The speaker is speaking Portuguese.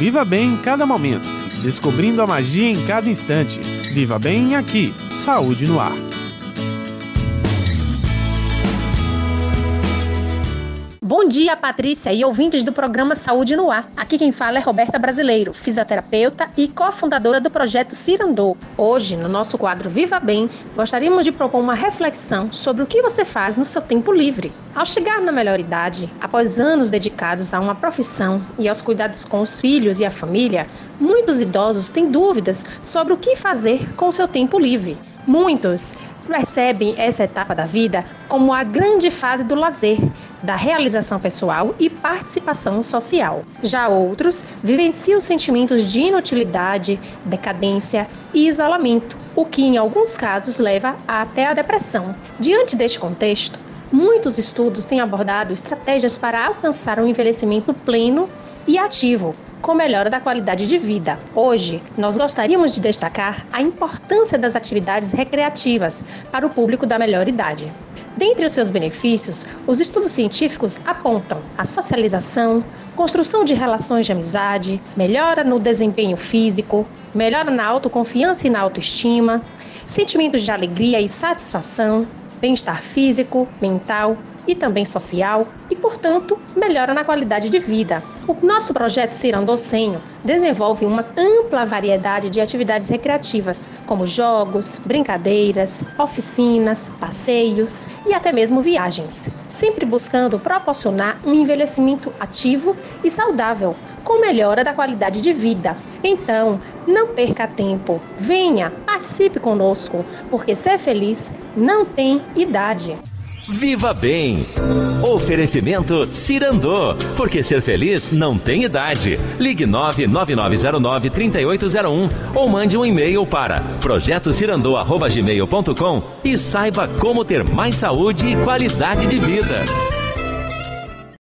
Viva bem em cada momento, descobrindo a magia em cada instante. Viva bem aqui. Saúde no ar. Dia, Patrícia e ouvintes do programa Saúde no Ar. Aqui quem fala é Roberta Brasileiro, fisioterapeuta e cofundadora do projeto Cirandô. Hoje, no nosso quadro Viva Bem, gostaríamos de propor uma reflexão sobre o que você faz no seu tempo livre. Ao chegar na melhor idade, após anos dedicados a uma profissão e aos cuidados com os filhos e a família, muitos idosos têm dúvidas sobre o que fazer com o seu tempo livre. Muitos percebem essa etapa da vida como a grande fase do lazer, da realização pessoal e participação social. Já outros vivenciam sentimentos de inutilidade, decadência e isolamento, o que em alguns casos leva até a depressão. Diante deste contexto, muitos estudos têm abordado estratégias para alcançar um envelhecimento pleno e ativo, com melhora da qualidade de vida. Hoje, nós gostaríamos de destacar a importância das atividades recreativas para o público da melhor idade. Dentre os seus benefícios, os estudos científicos apontam a socialização, construção de relações de amizade, melhora no desempenho físico, melhora na autoconfiança e na autoestima, sentimentos de alegria e satisfação, bem-estar físico, mental e também social e, portanto, melhora na qualidade de vida. O nosso projeto Cirandocenho desenvolve uma ampla variedade de atividades recreativas, como jogos, brincadeiras, oficinas, passeios e até mesmo viagens, sempre buscando proporcionar um envelhecimento ativo e saudável, com melhora da qualidade de vida. Então, não perca tempo, venha, participe conosco, porque ser feliz não tem idade. Viva Bem. Oferecimento Cirandô. Porque ser feliz não tem idade. Ligue 99909-3801 ou mande um e-mail para projetocirandô.gmail.com e saiba como ter mais saúde e qualidade de vida.